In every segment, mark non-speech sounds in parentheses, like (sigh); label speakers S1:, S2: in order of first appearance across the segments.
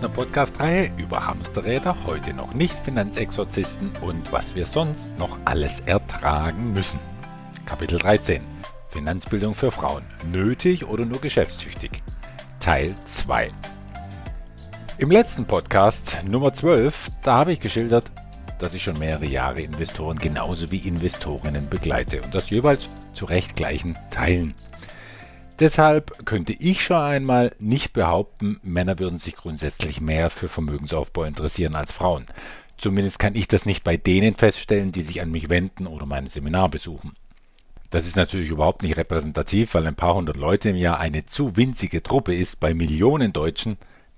S1: einer Podcast-Reihe über Hamsterräder, heute noch nicht Finanzexorzisten und was wir sonst noch alles ertragen müssen. Kapitel 13 Finanzbildung für Frauen. Nötig oder nur geschäftstüchtig? Teil 2 Im letzten Podcast Nummer 12, da habe ich geschildert, dass ich schon mehrere Jahre Investoren genauso wie Investorinnen begleite und das jeweils zu recht gleichen Teilen. Deshalb könnte ich schon einmal nicht behaupten, Männer würden sich grundsätzlich mehr für Vermögensaufbau interessieren als Frauen. Zumindest kann ich das nicht bei denen feststellen, die sich an mich wenden oder mein Seminar besuchen. Das ist natürlich überhaupt nicht repräsentativ, weil ein paar hundert Leute im Jahr eine zu winzige Truppe ist bei Millionen Deutschen,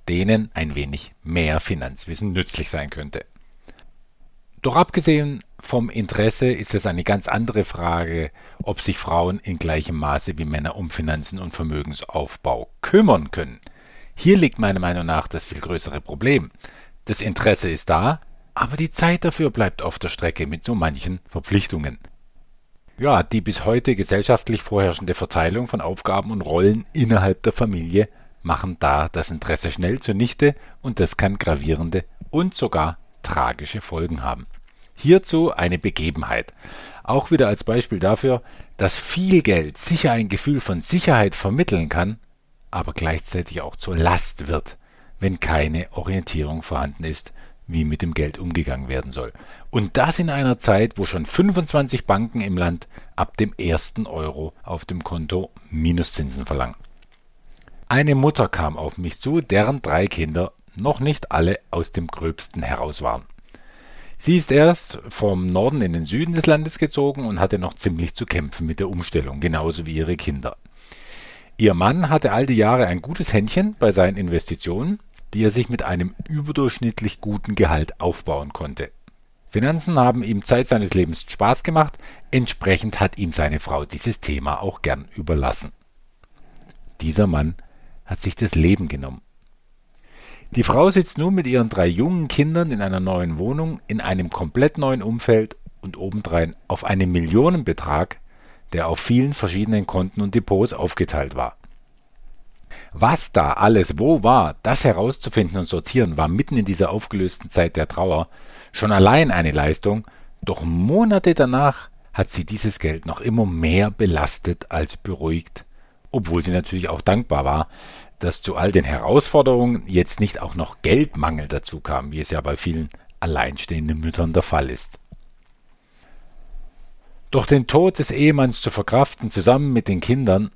S1: denen ein wenig mehr Finanzwissen nützlich sein könnte. Doch abgesehen vom Interesse ist es eine ganz andere Frage, ob sich Frauen in gleichem Maße wie Männer um Finanzen und Vermögensaufbau kümmern können. Hier liegt meiner Meinung nach das viel größere Problem. Das Interesse ist da, aber die Zeit dafür bleibt auf der Strecke mit so manchen Verpflichtungen. Ja, die bis heute gesellschaftlich vorherrschende Verteilung von Aufgaben und Rollen innerhalb der Familie machen da das Interesse schnell zunichte und das kann gravierende und sogar tragische Folgen haben. Hierzu eine Begebenheit. Auch wieder als Beispiel dafür, dass viel Geld sicher ein Gefühl von Sicherheit vermitteln kann, aber gleichzeitig auch zur Last wird, wenn keine Orientierung vorhanden ist, wie mit dem Geld umgegangen werden soll. Und das in einer Zeit, wo schon 25 Banken im Land ab dem ersten Euro auf dem Konto Minuszinsen verlangen. Eine Mutter kam auf mich zu, deren drei Kinder noch nicht alle aus dem Gröbsten heraus waren. Sie ist erst vom Norden in den Süden des Landes gezogen und hatte noch ziemlich zu kämpfen mit der Umstellung, genauso wie ihre Kinder. Ihr Mann hatte all die Jahre ein gutes Händchen bei seinen Investitionen, die er sich mit einem überdurchschnittlich guten Gehalt aufbauen konnte. Finanzen haben ihm Zeit seines Lebens Spaß gemacht, entsprechend hat ihm seine Frau dieses Thema auch gern überlassen. Dieser Mann hat sich das Leben genommen. Die Frau sitzt nun mit ihren drei jungen Kindern in einer neuen Wohnung, in einem komplett neuen Umfeld und obendrein auf einen Millionenbetrag, der auf vielen verschiedenen Konten und Depots aufgeteilt war. Was da alles wo war, das herauszufinden und sortieren, war mitten in dieser aufgelösten Zeit der Trauer schon allein eine Leistung, doch Monate danach hat sie dieses Geld noch immer mehr belastet als beruhigt, obwohl sie natürlich auch dankbar war, dass zu all den Herausforderungen jetzt nicht auch noch Geldmangel dazu kam, wie es ja bei vielen alleinstehenden Müttern der Fall ist. Doch den Tod des Ehemanns zu verkraften, zusammen mit den Kindern,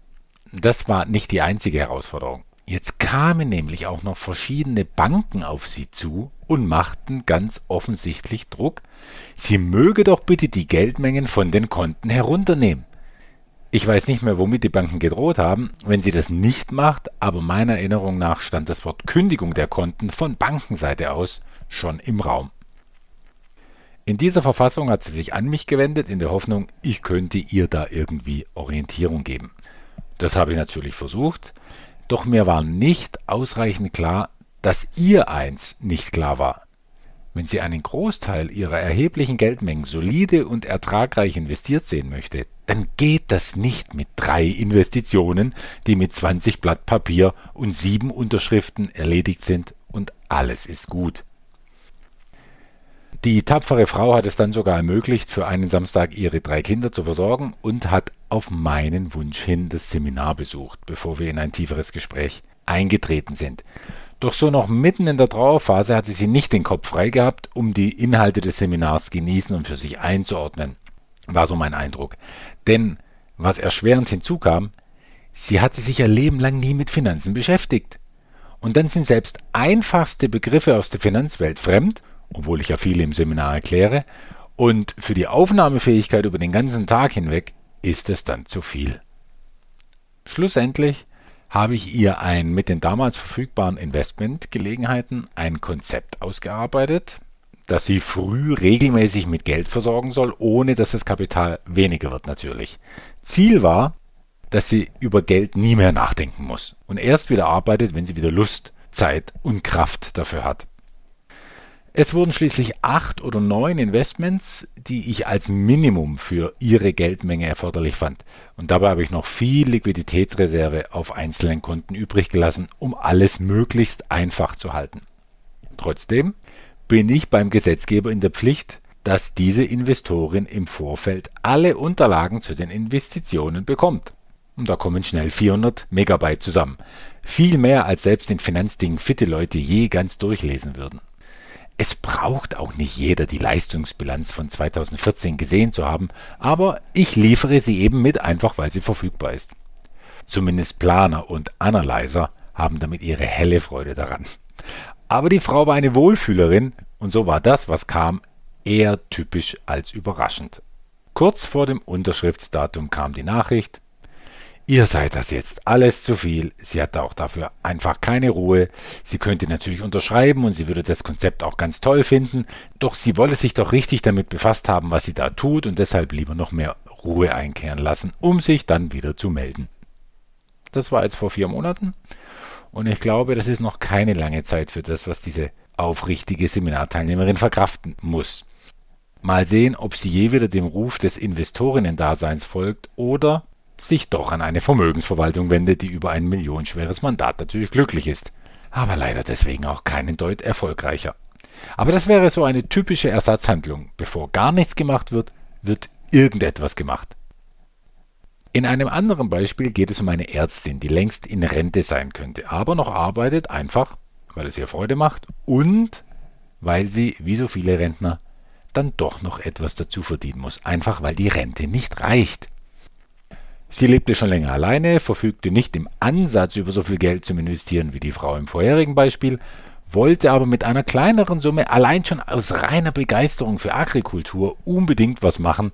S1: das war nicht die einzige Herausforderung. Jetzt kamen nämlich auch noch verschiedene Banken auf sie zu und machten ganz offensichtlich Druck, sie möge doch bitte die Geldmengen von den Konten herunternehmen. Ich weiß nicht mehr, womit die Banken gedroht haben, wenn sie das nicht macht, aber meiner Erinnerung nach stand das Wort Kündigung der Konten von Bankenseite aus schon im Raum. In dieser Verfassung hat sie sich an mich gewendet, in der Hoffnung, ich könnte ihr da irgendwie Orientierung geben. Das habe ich natürlich versucht, doch mir war nicht ausreichend klar, dass ihr eins nicht klar war. Wenn sie einen Großteil ihrer erheblichen Geldmengen solide und ertragreich investiert sehen möchte, dann geht das nicht mit drei Investitionen, die mit 20 Blatt Papier und sieben Unterschriften erledigt sind und alles ist gut. Die tapfere Frau hat es dann sogar ermöglicht, für einen Samstag ihre drei Kinder zu versorgen und hat auf meinen Wunsch hin das Seminar besucht, bevor wir in ein tieferes Gespräch eingetreten sind. Doch so noch mitten in der Trauerphase hatte sie nicht den Kopf frei gehabt, um die Inhalte des Seminars genießen und für sich einzuordnen. War so mein Eindruck. Denn was erschwerend hinzukam, sie hatte sich ihr Leben lang nie mit Finanzen beschäftigt. Und dann sind selbst einfachste Begriffe aus der Finanzwelt fremd, obwohl ich ja viele im Seminar erkläre, und für die Aufnahmefähigkeit über den ganzen Tag hinweg ist es dann zu viel. Schlussendlich habe ich ihr ein mit den damals verfügbaren Investmentgelegenheiten ein Konzept ausgearbeitet, das sie früh regelmäßig mit Geld versorgen soll, ohne dass das Kapital weniger wird natürlich. Ziel war, dass sie über Geld nie mehr nachdenken muss und erst wieder arbeitet, wenn sie wieder Lust, Zeit und Kraft dafür hat. Es wurden schließlich acht oder neun Investments, die ich als Minimum für ihre Geldmenge erforderlich fand. Und dabei habe ich noch viel Liquiditätsreserve auf einzelnen Konten übrig gelassen, um alles möglichst einfach zu halten. Trotzdem bin ich beim Gesetzgeber in der Pflicht, dass diese Investorin im Vorfeld alle Unterlagen zu den Investitionen bekommt. Und da kommen schnell 400 Megabyte zusammen. Viel mehr als selbst in Finanzdingen fitte Leute je ganz durchlesen würden. Es braucht auch nicht jeder die Leistungsbilanz von 2014 gesehen zu haben, aber ich liefere sie eben mit, einfach weil sie verfügbar ist. Zumindest Planer und Analyzer haben damit ihre helle Freude daran. Aber die Frau war eine Wohlfühlerin und so war das, was kam, eher typisch als überraschend. Kurz vor dem Unterschriftsdatum kam die Nachricht, Ihr seid das jetzt alles zu viel. Sie hatte auch dafür einfach keine Ruhe. Sie könnte natürlich unterschreiben und sie würde das Konzept auch ganz toll finden, doch sie wolle sich doch richtig damit befasst haben, was sie da tut und deshalb lieber noch mehr Ruhe einkehren lassen, um sich dann wieder zu melden. Das war jetzt vor vier Monaten und ich glaube, das ist noch keine lange Zeit für das, was diese aufrichtige Seminarteilnehmerin verkraften muss. Mal sehen, ob sie je wieder dem Ruf des Investorinnen-Daseins folgt oder sich doch an eine Vermögensverwaltung wendet, die über ein millionenschweres Mandat natürlich glücklich ist, aber leider deswegen auch keinen Deut erfolgreicher. Aber das wäre so eine typische Ersatzhandlung. Bevor gar nichts gemacht wird, wird irgendetwas gemacht. In einem anderen Beispiel geht es um eine Ärztin, die längst in Rente sein könnte, aber noch arbeitet, einfach weil es ihr Freude macht und weil sie, wie so viele Rentner, dann doch noch etwas dazu verdienen muss, einfach weil die Rente nicht reicht. Sie lebte schon länger alleine, verfügte nicht im Ansatz über so viel Geld zum Investieren wie die Frau im vorherigen Beispiel, wollte aber mit einer kleineren Summe allein schon aus reiner Begeisterung für Agrikultur unbedingt was machen,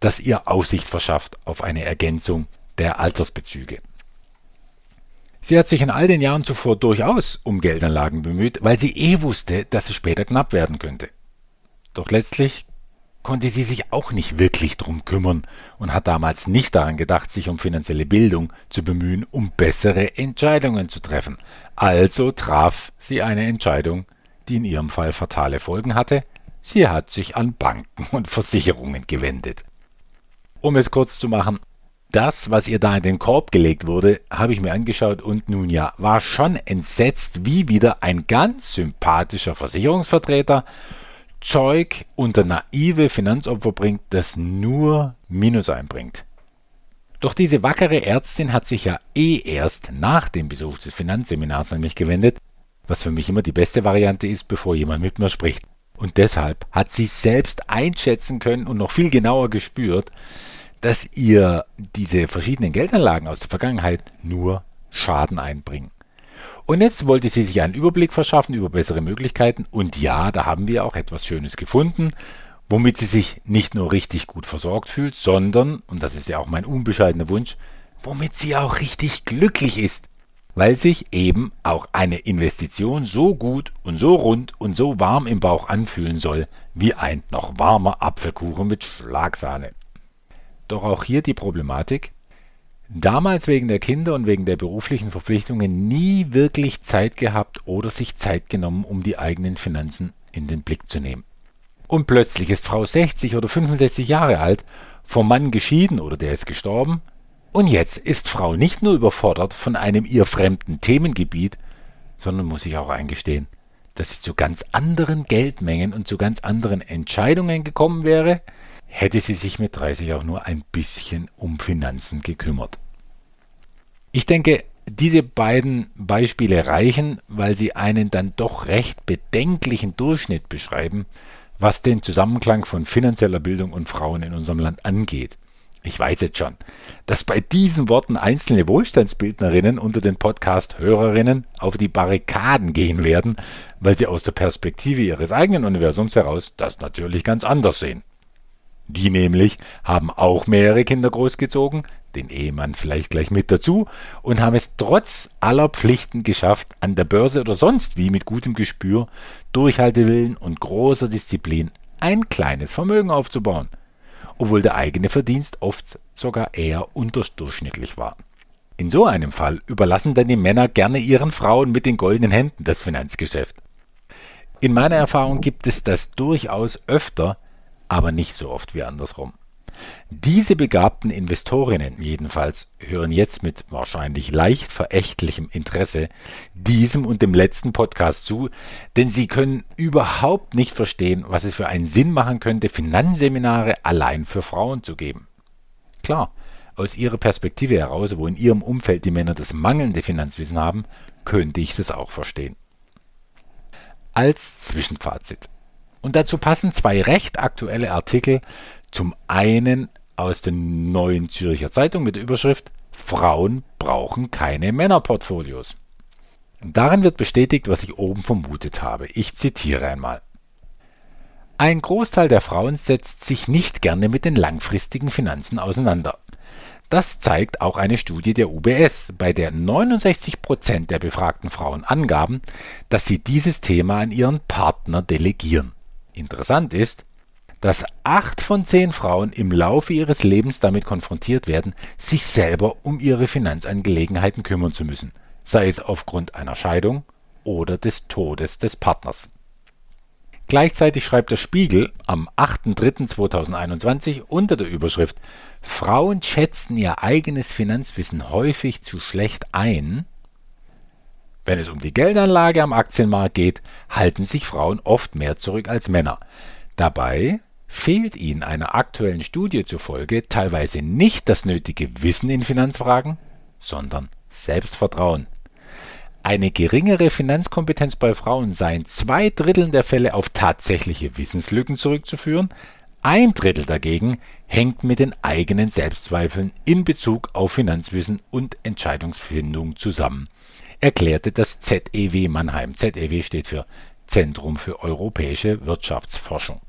S1: das ihr Aussicht verschafft auf eine Ergänzung der Altersbezüge. Sie hat sich in all den Jahren zuvor durchaus um Geldanlagen bemüht, weil sie eh wusste, dass es später knapp werden könnte. Doch letztlich konnte sie sich auch nicht wirklich drum kümmern und hat damals nicht daran gedacht, sich um finanzielle Bildung zu bemühen, um bessere Entscheidungen zu treffen. Also traf sie eine Entscheidung, die in ihrem Fall fatale Folgen hatte. Sie hat sich an Banken und Versicherungen gewendet. Um es kurz zu machen, das, was ihr da in den Korb gelegt wurde, habe ich mir angeschaut und nun ja, war schon entsetzt, wie wieder ein ganz sympathischer Versicherungsvertreter Zeug unter naive Finanzopfer bringt, das nur Minus einbringt. Doch diese wackere Ärztin hat sich ja eh erst nach dem Besuch des Finanzseminars an mich gewendet, was für mich immer die beste Variante ist, bevor jemand mit mir spricht. Und deshalb hat sie selbst einschätzen können und noch viel genauer gespürt, dass ihr diese verschiedenen Geldanlagen aus der Vergangenheit nur Schaden einbringen. Und jetzt wollte sie sich einen Überblick verschaffen über bessere Möglichkeiten. Und ja, da haben wir auch etwas Schönes gefunden, womit sie sich nicht nur richtig gut versorgt fühlt, sondern, und das ist ja auch mein unbescheidener Wunsch, womit sie auch richtig glücklich ist. Weil sich eben auch eine Investition so gut und so rund und so warm im Bauch anfühlen soll, wie ein noch warmer Apfelkuchen mit Schlagsahne. Doch auch hier die Problematik, damals wegen der Kinder und wegen der beruflichen Verpflichtungen nie wirklich Zeit gehabt oder sich Zeit genommen, um die eigenen Finanzen in den Blick zu nehmen. Und plötzlich ist Frau 60 oder 65 Jahre alt, vom Mann geschieden oder der ist gestorben, und jetzt ist Frau nicht nur überfordert von einem ihr fremden Themengebiet, sondern muss sich auch eingestehen, dass sie zu ganz anderen Geldmengen und zu ganz anderen Entscheidungen gekommen wäre, hätte sie sich mit 30 auch nur ein bisschen um Finanzen gekümmert. Ich denke, diese beiden Beispiele reichen, weil sie einen dann doch recht bedenklichen Durchschnitt beschreiben, was den Zusammenklang von finanzieller Bildung und Frauen in unserem Land angeht. Ich weiß jetzt schon, dass bei diesen Worten einzelne Wohlstandsbildnerinnen unter den Podcast-Hörerinnen auf die Barrikaden gehen werden, weil sie aus der Perspektive ihres eigenen Universums heraus das natürlich ganz anders sehen. Die nämlich haben auch mehrere Kinder großgezogen, den Ehemann vielleicht gleich mit dazu und haben es trotz aller Pflichten geschafft, an der Börse oder sonst wie mit gutem Gespür, Durchhaltewillen und großer Disziplin ein kleines Vermögen aufzubauen, obwohl der eigene Verdienst oft sogar eher unterdurchschnittlich war. In so einem Fall überlassen dann die Männer gerne ihren Frauen mit den goldenen Händen das Finanzgeschäft. In meiner Erfahrung gibt es das durchaus öfter, aber nicht so oft wie andersrum. Diese begabten Investorinnen jedenfalls hören jetzt mit wahrscheinlich leicht verächtlichem Interesse diesem und dem letzten Podcast zu, denn sie können überhaupt nicht verstehen, was es für einen Sinn machen könnte, Finanzseminare allein für Frauen zu geben. Klar, aus ihrer Perspektive heraus, wo in ihrem Umfeld die Männer das mangelnde Finanzwissen haben, könnte ich das auch verstehen. Als Zwischenfazit. Und dazu passen zwei recht aktuelle Artikel, zum einen aus der Neuen Zürcher Zeitung mit der Überschrift Frauen brauchen keine Männerportfolios. Darin wird bestätigt, was ich oben vermutet habe. Ich zitiere einmal. Ein Großteil der Frauen setzt sich nicht gerne mit den langfristigen Finanzen auseinander. Das zeigt auch eine Studie der UBS, bei der 69 Prozent der befragten Frauen angaben, dass sie dieses Thema an ihren Partner delegieren. Interessant ist, dass acht von zehn Frauen im Laufe ihres Lebens damit konfrontiert werden, sich selber um ihre Finanzangelegenheiten kümmern zu müssen, sei es aufgrund einer Scheidung oder des Todes des Partners. Gleichzeitig schreibt der Spiegel am 8.3.2021 unter der Überschrift Frauen schätzen ihr eigenes Finanzwissen häufig zu schlecht ein. Wenn es um die Geldanlage am Aktienmarkt geht, halten sich Frauen oft mehr zurück als Männer. Dabei fehlt ihnen einer aktuellen Studie zufolge teilweise nicht das nötige Wissen in Finanzfragen, sondern Selbstvertrauen. Eine geringere Finanzkompetenz bei Frauen sei in zwei Dritteln der Fälle auf tatsächliche Wissenslücken zurückzuführen, ein Drittel dagegen hängt mit den eigenen Selbstzweifeln in Bezug auf Finanzwissen und Entscheidungsfindung zusammen, erklärte das ZEW Mannheim. ZEW steht für Zentrum für europäische Wirtschaftsforschung.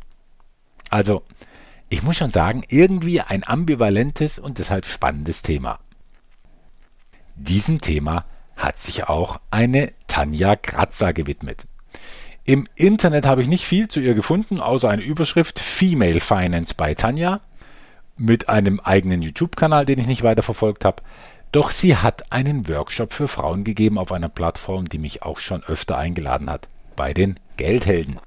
S1: Also, ich muss schon sagen, irgendwie ein ambivalentes und deshalb spannendes Thema. Diesem Thema hat sich auch eine Tanja Kratzer gewidmet. Im Internet habe ich nicht viel zu ihr gefunden, außer eine Überschrift Female Finance bei Tanja mit einem eigenen YouTube-Kanal, den ich nicht weiter verfolgt habe. Doch sie hat einen Workshop für Frauen gegeben auf einer Plattform, die mich auch schon öfter eingeladen hat, bei den Geldhelden.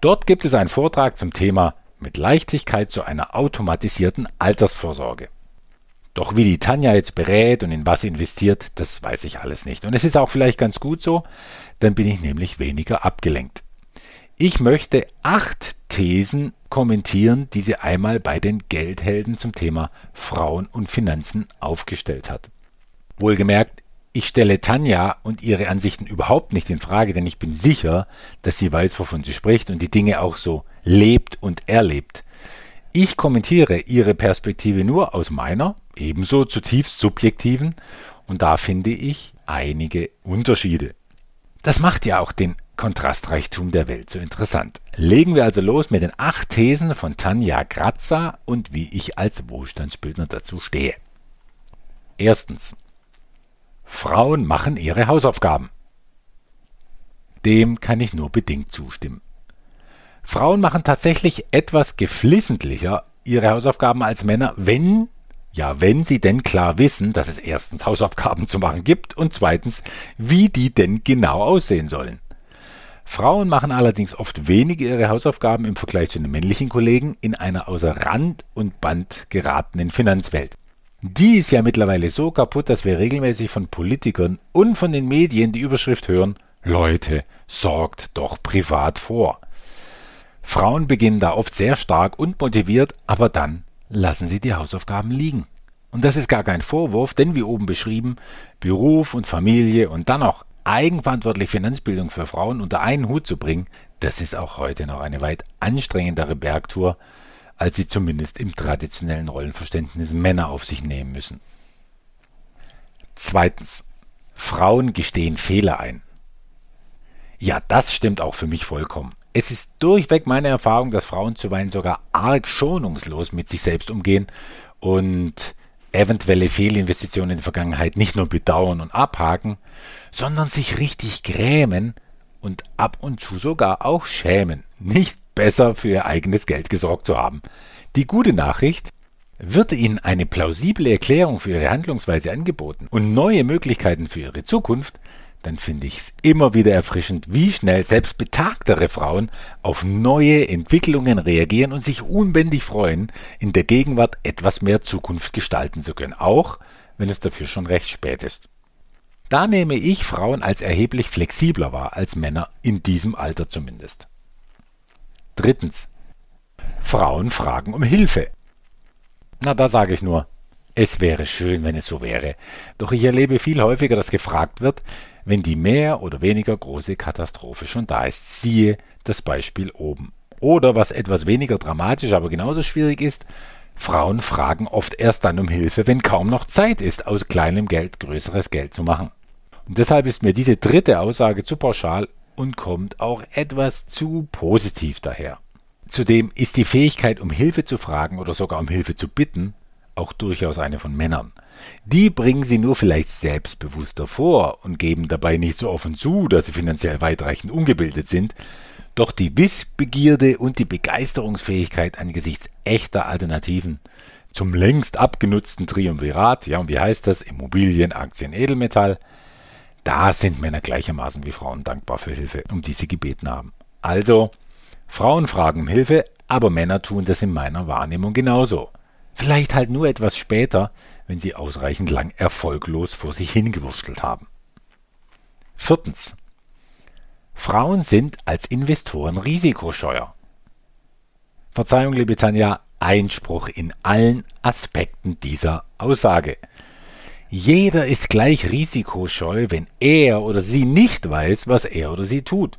S1: Dort gibt es einen Vortrag zum Thema mit Leichtigkeit zu einer automatisierten Altersvorsorge. Doch wie die Tanja jetzt berät und in was investiert, das weiß ich alles nicht. Und es ist auch vielleicht ganz gut so, dann bin ich nämlich weniger abgelenkt. Ich möchte acht Thesen kommentieren, die sie einmal bei den Geldhelden zum Thema Frauen und Finanzen aufgestellt hat. Wohlgemerkt, ich stelle Tanja und ihre Ansichten überhaupt nicht in Frage, denn ich bin sicher, dass sie weiß, wovon sie spricht und die Dinge auch so lebt und erlebt. Ich kommentiere ihre Perspektive nur aus meiner, ebenso zutiefst subjektiven, und da finde ich einige Unterschiede. Das macht ja auch den Kontrastreichtum der Welt so interessant. Legen wir also los mit den acht Thesen von Tanja Grazza und wie ich als Wohlstandsbildner dazu stehe. Erstens. Frauen machen ihre Hausaufgaben. Dem kann ich nur bedingt zustimmen. Frauen machen tatsächlich etwas geflissentlicher ihre Hausaufgaben als Männer, wenn, ja, wenn sie denn klar wissen, dass es erstens Hausaufgaben zu machen gibt und zweitens, wie die denn genau aussehen sollen. Frauen machen allerdings oft weniger ihre Hausaufgaben im Vergleich zu den männlichen Kollegen in einer außer Rand und Band geratenen Finanzwelt. Die ist ja mittlerweile so kaputt, dass wir regelmäßig von Politikern und von den Medien die Überschrift hören, Leute, sorgt doch privat vor. Frauen beginnen da oft sehr stark und motiviert, aber dann lassen sie die Hausaufgaben liegen. Und das ist gar kein Vorwurf, denn wie oben beschrieben, Beruf und Familie und dann auch eigenverantwortlich Finanzbildung für Frauen unter einen Hut zu bringen, das ist auch heute noch eine weit anstrengendere Bergtour, als sie zumindest im traditionellen Rollenverständnis Männer auf sich nehmen müssen. Zweitens. Frauen gestehen Fehler ein. Ja, das stimmt auch für mich vollkommen. Es ist durchweg meine Erfahrung, dass Frauen zuweilen sogar arg schonungslos mit sich selbst umgehen und eventuelle Fehlinvestitionen in der Vergangenheit nicht nur bedauern und abhaken, sondern sich richtig grämen und ab und zu sogar auch schämen, nicht besser für ihr eigenes Geld gesorgt zu haben. Die gute Nachricht, wird ihnen eine plausible Erklärung für ihre Handlungsweise angeboten und neue Möglichkeiten für ihre Zukunft, dann finde ich es immer wieder erfrischend, wie schnell selbst betagtere Frauen auf neue Entwicklungen reagieren und sich unbändig freuen, in der Gegenwart etwas mehr Zukunft gestalten zu können, auch wenn es dafür schon recht spät ist. Da nehme ich Frauen als erheblich flexibler wahr als Männer, in diesem Alter zumindest. Drittens. Frauen fragen um Hilfe. Na, da sage ich nur, es wäre schön, wenn es so wäre. Doch ich erlebe viel häufiger, dass gefragt wird, wenn die mehr oder weniger große Katastrophe schon da ist. Siehe das Beispiel oben. Oder was etwas weniger dramatisch, aber genauso schwierig ist, Frauen fragen oft erst dann um Hilfe, wenn kaum noch Zeit ist, aus kleinem Geld größeres Geld zu machen. Und deshalb ist mir diese dritte Aussage zu pauschal und kommt auch etwas zu positiv daher. Zudem ist die Fähigkeit, um Hilfe zu fragen oder sogar um Hilfe zu bitten, auch durchaus eine von Männern. Die bringen sie nur vielleicht selbstbewusster vor und geben dabei nicht so offen zu, dass sie finanziell weitreichend ungebildet sind, doch die Wissbegierde und die Begeisterungsfähigkeit angesichts echter Alternativen zum längst abgenutzten Triumvirat, ja und wie heißt das, Immobilien, Aktien, Edelmetall, da sind Männer gleichermaßen wie Frauen dankbar für Hilfe, um die sie gebeten haben. Also, Frauen fragen um Hilfe, aber Männer tun das in meiner Wahrnehmung genauso. Vielleicht halt nur etwas später, wenn sie ausreichend lang erfolglos vor sich hingewurschtelt haben. Viertens. Frauen sind als Investoren risikoscheuer. Verzeihung, liebe Tanja, Einspruch in allen Aspekten dieser Aussage. Jeder ist gleich risikoscheu, wenn er oder sie nicht weiß, was er oder sie tut.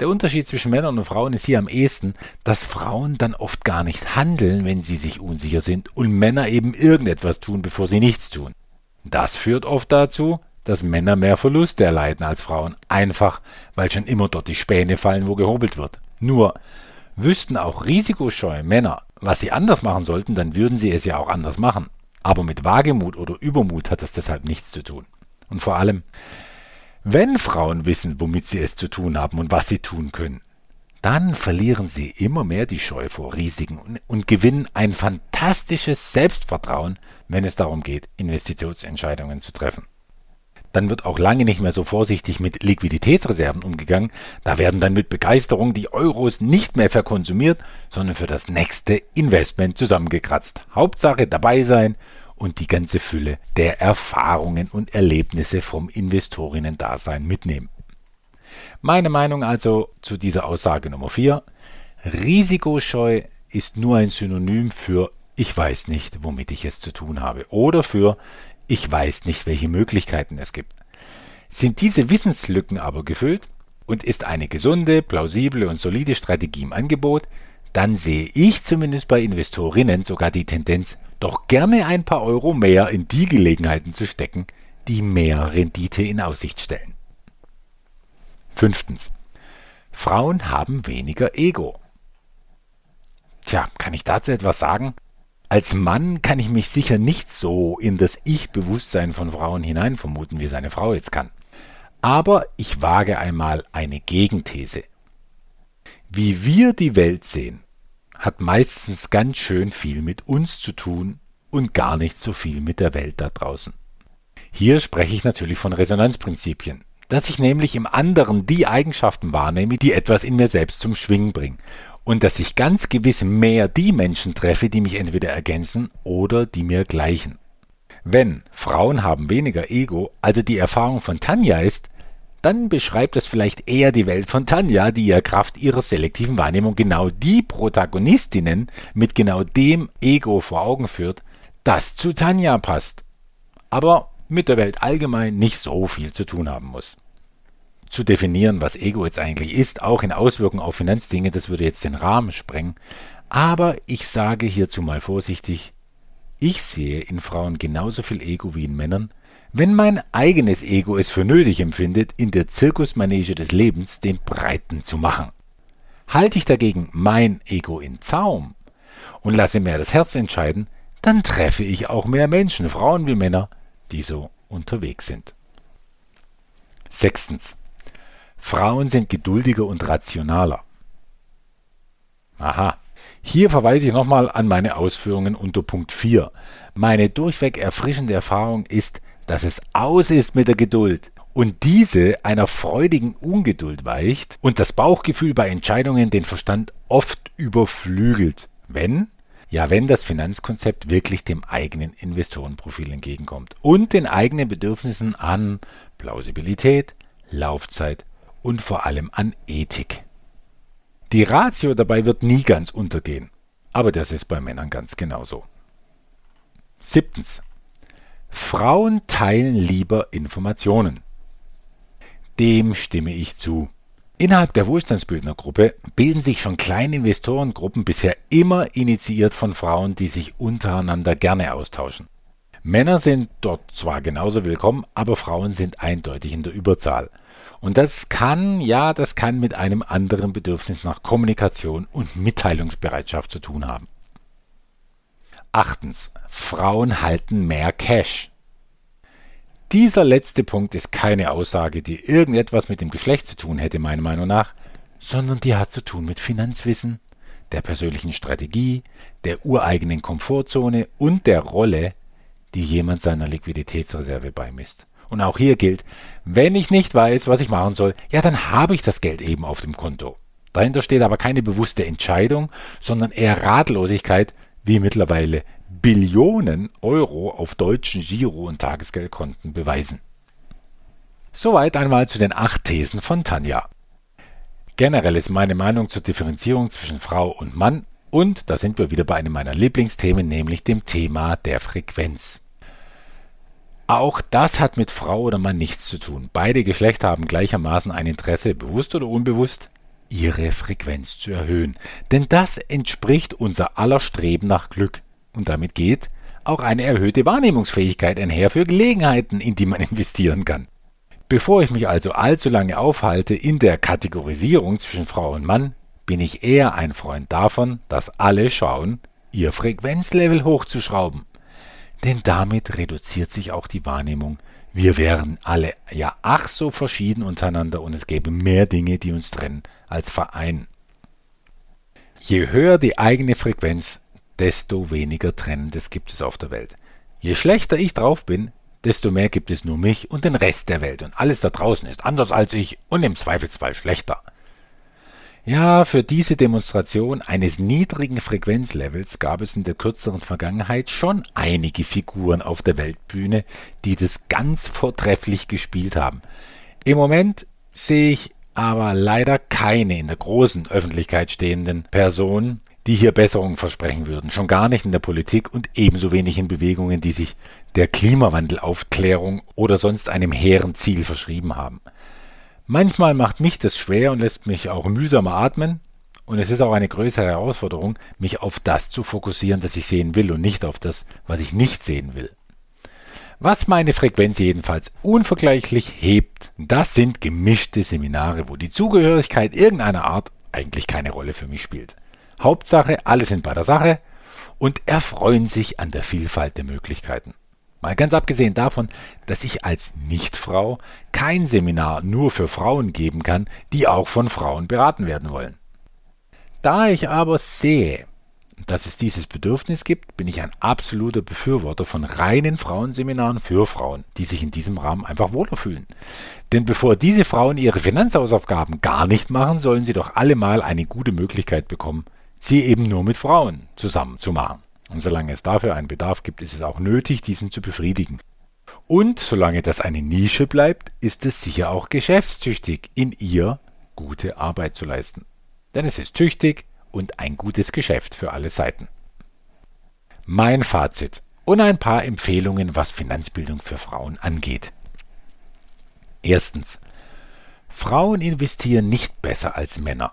S1: Der Unterschied zwischen Männern und Frauen ist hier am ehesten, dass Frauen dann oft gar nicht handeln, wenn sie sich unsicher sind, und Männer eben irgendetwas tun, bevor sie nichts tun. Das führt oft dazu, dass Männer mehr Verluste erleiden als Frauen, einfach weil schon immer dort die Späne fallen, wo gehobelt wird. Nur, wüssten auch risikoscheue Männer, was sie anders machen sollten, dann würden sie es ja auch anders machen. Aber mit Wagemut oder Übermut hat das deshalb nichts zu tun. Und vor allem, wenn Frauen wissen, womit sie es zu tun haben und was sie tun können, dann verlieren sie immer mehr die Scheu vor Risiken und, und, gewinnen ein fantastisches Selbstvertrauen, wenn es darum geht, Investitionsentscheidungen zu treffen. Dann wird auch lange nicht mehr so vorsichtig mit Liquiditätsreserven umgegangen, da werden dann mit Begeisterung die Euros nicht mehr verkonsumiert, sondern für das nächste Investment zusammengekratzt. Hauptsache dabei sein und die ganze Fülle der Erfahrungen und Erlebnisse vom Investorinnen-Dasein mitnehmen. Meine Meinung also zu dieser Aussage Nummer 4. Risikoscheu ist nur ein Synonym für ich weiß nicht, womit ich es zu tun habe oder für ich weiß nicht, welche Möglichkeiten es gibt. Sind diese Wissenslücken aber gefüllt und ist eine gesunde, plausible und solide Strategie im Angebot, dann sehe ich zumindest bei Investorinnen sogar die Tendenz, doch gerne ein paar Euro mehr in die Gelegenheiten zu stecken, die mehr Rendite in Aussicht stellen. Fünftens. Frauen haben weniger Ego. Tja, kann ich dazu etwas sagen? Als Mann kann ich mich sicher nicht so in das Ich-Bewusstsein von Frauen hinein vermuten, wie seine Frau jetzt kann. Aber ich wage einmal eine Gegenthese. Wie wir die Welt sehen, hat meistens ganz schön viel mit uns zu tun und gar nicht so viel mit der Welt da draußen. Hier spreche ich natürlich von Resonanzprinzipien, dass ich nämlich im anderen die Eigenschaften wahrnehme, die etwas in mir selbst zum Schwingen bringen und dass ich ganz gewiss mehr die Menschen treffe, die mich entweder ergänzen oder die mir gleichen. Wenn Frauen haben weniger Ego, also die Erfahrung von Tanja ist, dann beschreibt es vielleicht eher die Welt von Tanja, die ihr Kraft ihrer selektiven Wahrnehmung genau die Protagonistinnen mit genau dem Ego vor Augen führt, das zu Tanja passt, aber mit der Welt allgemein nicht so viel zu tun haben muss. Zu definieren, was Ego jetzt eigentlich ist, auch in Auswirkungen auf Finanzdinge, das würde jetzt den Rahmen sprengen, aber ich sage hierzu mal vorsichtig, ich sehe in Frauen genauso viel Ego wie in Männern, wenn mein eigenes Ego es für nötig empfindet, in der Zirkusmanege des Lebens den Breiten zu machen. Halte ich dagegen mein Ego in Zaum und lasse mehr das Herz entscheiden, dann treffe ich auch mehr Menschen, Frauen wie Männer, die so unterwegs sind. Sechstens. Frauen sind geduldiger und rationaler. Aha. Hier verweise ich nochmal an meine Ausführungen unter Punkt 4. Meine durchweg erfrischende Erfahrung ist, dass es aus ist mit der Geduld und diese einer freudigen Ungeduld weicht und das Bauchgefühl bei Entscheidungen den Verstand oft überflügelt, wenn ja, wenn das Finanzkonzept wirklich dem eigenen Investorenprofil entgegenkommt und den eigenen Bedürfnissen an Plausibilität, Laufzeit und vor allem an Ethik. Die Ratio dabei wird nie ganz untergehen, aber das ist bei Männern ganz genauso. Siebtens. Frauen teilen lieber Informationen. Dem stimme ich zu. Innerhalb der Wohlstandsbildnergruppe bilden sich schon kleine Investorengruppen bisher immer initiiert von Frauen, die sich untereinander gerne austauschen. Männer sind dort zwar genauso willkommen, aber Frauen sind eindeutig in der Überzahl. Und das kann, ja, das kann mit einem anderen Bedürfnis nach Kommunikation und Mitteilungsbereitschaft zu tun haben. Achtens. Frauen halten mehr Cash. Dieser letzte Punkt ist keine Aussage, die irgendetwas mit dem Geschlecht zu tun hätte, meiner Meinung nach, sondern die hat zu tun mit Finanzwissen, der persönlichen Strategie, der ureigenen Komfortzone und der Rolle, die jemand seiner Liquiditätsreserve beimisst. Und auch hier gilt, wenn ich nicht weiß, was ich machen soll, ja, dann habe ich das Geld eben auf dem Konto. Dahinter steht aber keine bewusste Entscheidung, sondern eher Ratlosigkeit, wie mittlerweile Billionen Euro auf deutschen Giro- und Tagesgeldkonten beweisen. Soweit einmal zu den acht Thesen von Tanja. Generell ist meine Meinung zur Differenzierung zwischen Frau und Mann und da sind wir wieder bei einem meiner Lieblingsthemen, nämlich dem Thema der Frequenz. Auch das hat mit Frau oder Mann nichts zu tun. Beide Geschlechter haben gleichermaßen ein Interesse, bewusst oder unbewusst, ihre Frequenz zu erhöhen. Denn das entspricht unser aller Streben nach Glück. Und damit geht auch eine erhöhte Wahrnehmungsfähigkeit einher für Gelegenheiten, in die man (laughs) investieren kann. Bevor ich mich also allzu lange aufhalte in der Kategorisierung zwischen Frau und Mann, bin ich eher ein Freund davon, dass alle schauen, ihr Frequenzlevel hochzuschrauben. Denn damit reduziert sich auch die Wahrnehmung, wir wären alle ja ach so verschieden untereinander und es gäbe mehr Dinge, die uns trennen, als vereinen. Je höher die eigene Frequenz, desto weniger Trennendes gibt es auf der Welt. Je schlechter ich drauf bin, desto mehr gibt es nur mich und den Rest der Welt und alles da draußen ist anders als ich und im Zweifelsfall schlechter. Ja, für diese Demonstration eines niedrigen Frequenzlevels gab es in der kürzeren Vergangenheit schon einige Figuren auf der Weltbühne, die das ganz vortrefflich gespielt haben. Im Moment sehe ich aber leider keine in der großen Öffentlichkeit stehenden Person, die hier Besserungen versprechen würden, schon gar nicht in der Politik und ebenso wenig in Bewegungen, die sich der Klimawandelaufklärung oder sonst einem hehren Ziel verschrieben haben. Manchmal macht mich das schwer und lässt mich auch mühsamer atmen, und es ist auch eine größere Herausforderung, mich auf das zu fokussieren, das ich sehen will und nicht auf das, was ich nicht sehen will. Was meine Frequenz jedenfalls unvergleichlich hebt, das sind gemischte Seminare, wo die Zugehörigkeit irgendeiner Art eigentlich keine Rolle für mich spielt. Hauptsache, alle sind bei der Sache und erfreuen sich an der Vielfalt der Möglichkeiten. Mal ganz abgesehen davon, dass ich als Nichtfrau kein Seminar nur für Frauen geben kann, die auch von Frauen beraten werden wollen. Da ich aber sehe, dass es dieses Bedürfnis gibt, bin ich ein absoluter Befürworter von reinen Frauenseminaren für Frauen, die sich in diesem Rahmen einfach wohler fühlen. Denn bevor diese Frauen ihre Finanzhausaufgaben gar nicht machen, sollen sie doch alle mal eine gute Möglichkeit bekommen, sie eben nur mit Frauen zusammen zu machen. Und solange es dafür einen Bedarf gibt, ist es auch nötig, diesen zu befriedigen. Und solange das eine Nische bleibt, ist es sicher auch geschäftstüchtig, in ihr gute Arbeit zu leisten. Denn es ist tüchtig und ein gutes Geschäft für alle Seiten. Mein Fazit und ein paar Empfehlungen, was Finanzbildung für Frauen angeht. Erstens. Frauen investieren nicht besser als Männer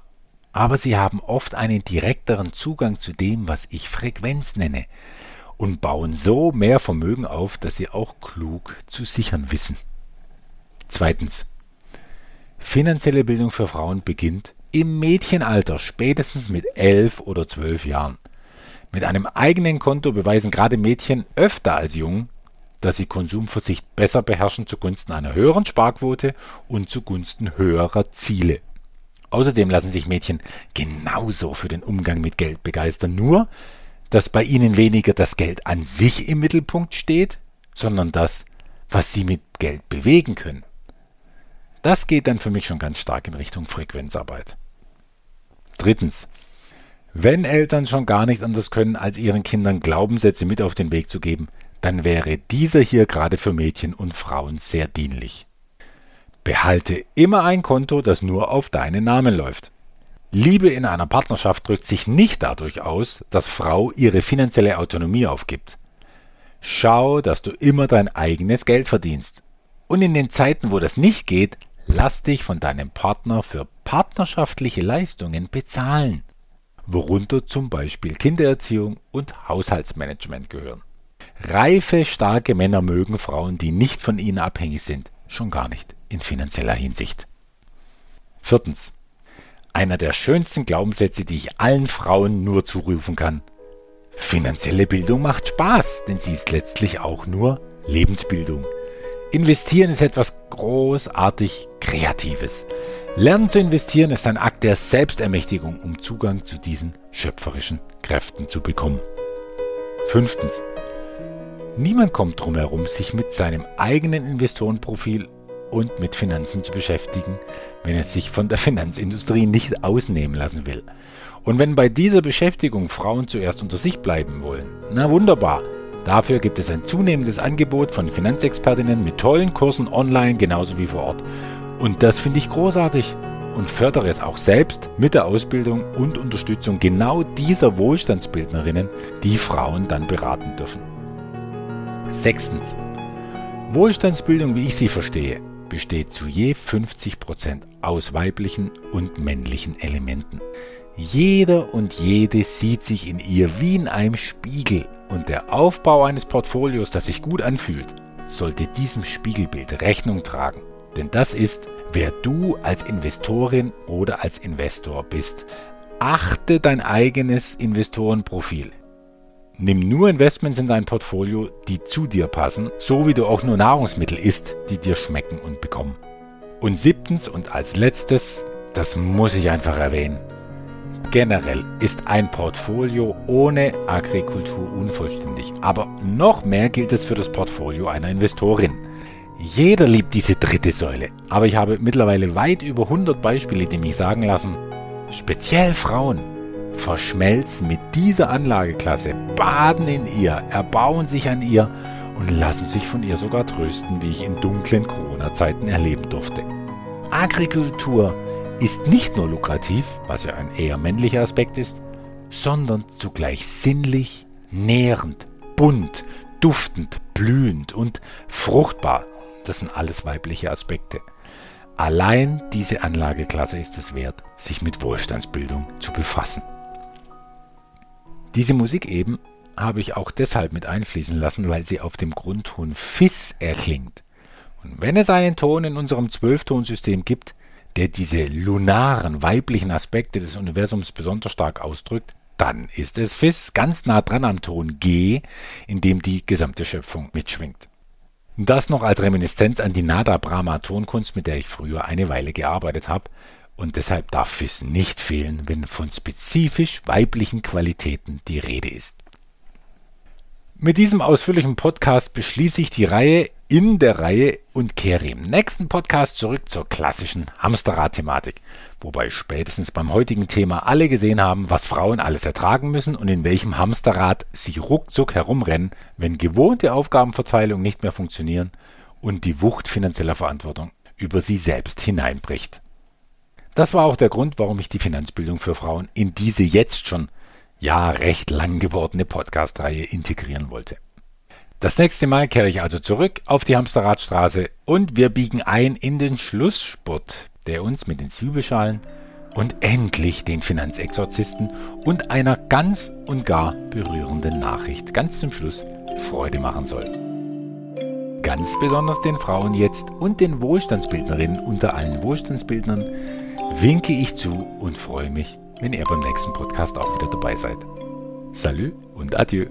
S1: aber sie haben oft einen direkteren Zugang zu dem, was ich Frequenz nenne, und bauen so mehr Vermögen auf, dass sie auch klug zu sichern wissen. Zweitens. Finanzielle Bildung für Frauen beginnt im Mädchenalter, spätestens mit elf oder zwölf Jahren. Mit einem eigenen Konto beweisen gerade Mädchen öfter als Jungen, dass sie Konsumversicht besser beherrschen zugunsten einer höheren Sparquote und zugunsten höherer Ziele. Außerdem lassen sich Mädchen genauso für den Umgang mit Geld begeistern, nur dass bei ihnen weniger das Geld an sich im Mittelpunkt steht, sondern das, was sie mit Geld bewegen können. Das geht dann für mich schon ganz stark in Richtung Frequenzarbeit. Drittens. Wenn Eltern schon gar nicht anders können, als ihren Kindern Glaubenssätze mit auf den Weg zu geben, dann wäre dieser hier gerade für Mädchen und Frauen sehr dienlich. Behalte immer ein Konto, das nur auf deinen Namen läuft. Liebe in einer Partnerschaft drückt sich nicht dadurch aus, dass Frau ihre finanzielle Autonomie aufgibt. Schau, dass du immer dein eigenes Geld verdienst. Und in den Zeiten, wo das nicht geht, lass dich von deinem Partner für partnerschaftliche Leistungen bezahlen, worunter zum Beispiel Kindererziehung und Haushaltsmanagement gehören. Reife, starke Männer mögen Frauen, die nicht von ihnen abhängig sind, schon gar nicht in finanzieller Hinsicht. Viertens. Einer der schönsten Glaubenssätze, die ich allen Frauen nur zurufen kann. Finanzielle Bildung macht Spaß, denn sie ist letztlich auch nur Lebensbildung. Investieren ist etwas großartig Kreatives. Lernen zu investieren ist ein Akt der Selbstermächtigung, um Zugang zu diesen schöpferischen Kräften zu bekommen. Fünftens. Niemand kommt drum herum, sich mit seinem eigenen Investorenprofil und mit Finanzen zu beschäftigen, wenn er sich von der (laughs) Finanzindustrie nicht ausnehmen lassen will. Und wenn bei dieser Beschäftigung Frauen zuerst unter sich bleiben wollen, na wunderbar. Dafür gibt es ein zunehmendes Angebot von Finanzexpertinnen mit tollen Kursen online genauso wie vor Ort. Und das finde ich großartig und fördere es auch selbst mit der Ausbildung und Unterstützung genau dieser Wohlstandsbildnerinnen, die Frauen dann beraten dürfen. Sechstens. Wohlstandsbildung, wie ich sie verstehe, besteht zu je 50 Prozent aus weiblichen und männlichen Elementen. Jeder und jede sieht sich in ihr wie in einem Spiegel und der Aufbau eines Portfolios, das sich gut anfühlt, sollte diesem Spiegelbild Rechnung tragen. Denn das ist, wer du als Investorin oder als Investor bist. Achte dein eigenes Investorenprofil. Nimm nur Investments in dein Portfolio, die zu dir passen, so wie du auch nur Nahrungsmittel isst, die dir schmecken und bekommen. Und siebtens und als letztes, das muss ich einfach erwähnen. Generell ist ein Portfolio ohne Agrikultur unvollständig, aber noch mehr gilt es für das Portfolio einer Investorin. Jeder liebt diese dritte Säule, aber ich habe mittlerweile weit über 100 Beispiele, die mich sagen lassen, speziell Frauen verschmelzen mit dieser Anlageklasse, baden in ihr, erbauen sich an ihr und lassen sich von ihr sogar trösten, wie ich in dunklen Corona-Zeiten erleben durfte. Agrikultur ist nicht nur lukrativ, was ja ein eher männlicher Aspekt ist, sondern zugleich sinnlich, nährend, bunt, duftend, blühend und fruchtbar. Das sind alles weibliche Aspekte. Allein diese Anlageklasse ist es wert, sich mit Wohlstandsbildung zu befassen. Diese Musik eben habe ich auch deshalb mit einfließen lassen, weil sie auf dem Grundton Fis erklingt. Und wenn es einen Ton in unserem Zwölftonsystem gibt, der diese lunaren weiblichen Aspekte des Universums besonders stark ausdrückt, dann ist es Fis ganz nah dran am Ton G, in dem die gesamte Schöpfung mitschwingt. Das noch als Reminiszenz an die Nada Brahma Tonkunst, mit der ich früher eine Weile gearbeitet habe und deshalb darf Wissen nicht fehlen, wenn von spezifisch weiblichen Qualitäten die Rede ist. Mit diesem ausführlichen Podcast beschließe ich die Reihe in der Reihe und kehre im nächsten Podcast zurück zur klassischen Hamsterrad-Thematik, wobei spätestens beim heutigen Thema alle gesehen haben, was Frauen alles ertragen müssen und in welchem Hamsterrad sie ruckzuck herumrennen, wenn gewohnte Aufgabenverteilung nicht mehr funktionieren und die Wucht finanzieller Verantwortung über sie selbst hineinbricht. Das war auch der Grund, warum ich die Finanzbildung für Frauen in diese jetzt schon ja recht lang gewordene Podcast-Reihe integrieren wollte. Das nächste Mal kehre ich also zurück auf die Hamsterradstraße und wir biegen ein in den Schlussspurt, der uns mit den Zwiebelschalen und endlich den Finanzexorzisten und einer ganz und gar berührenden Nachricht ganz zum Schluss Freude machen soll. Ganz besonders den Frauen jetzt und den Wohlstandsbildnerinnen unter allen Wohlstandsbildnern winke ich zu und freue mich, wenn ihr beim nächsten Podcast auch wieder dabei seid. Salut und adieu.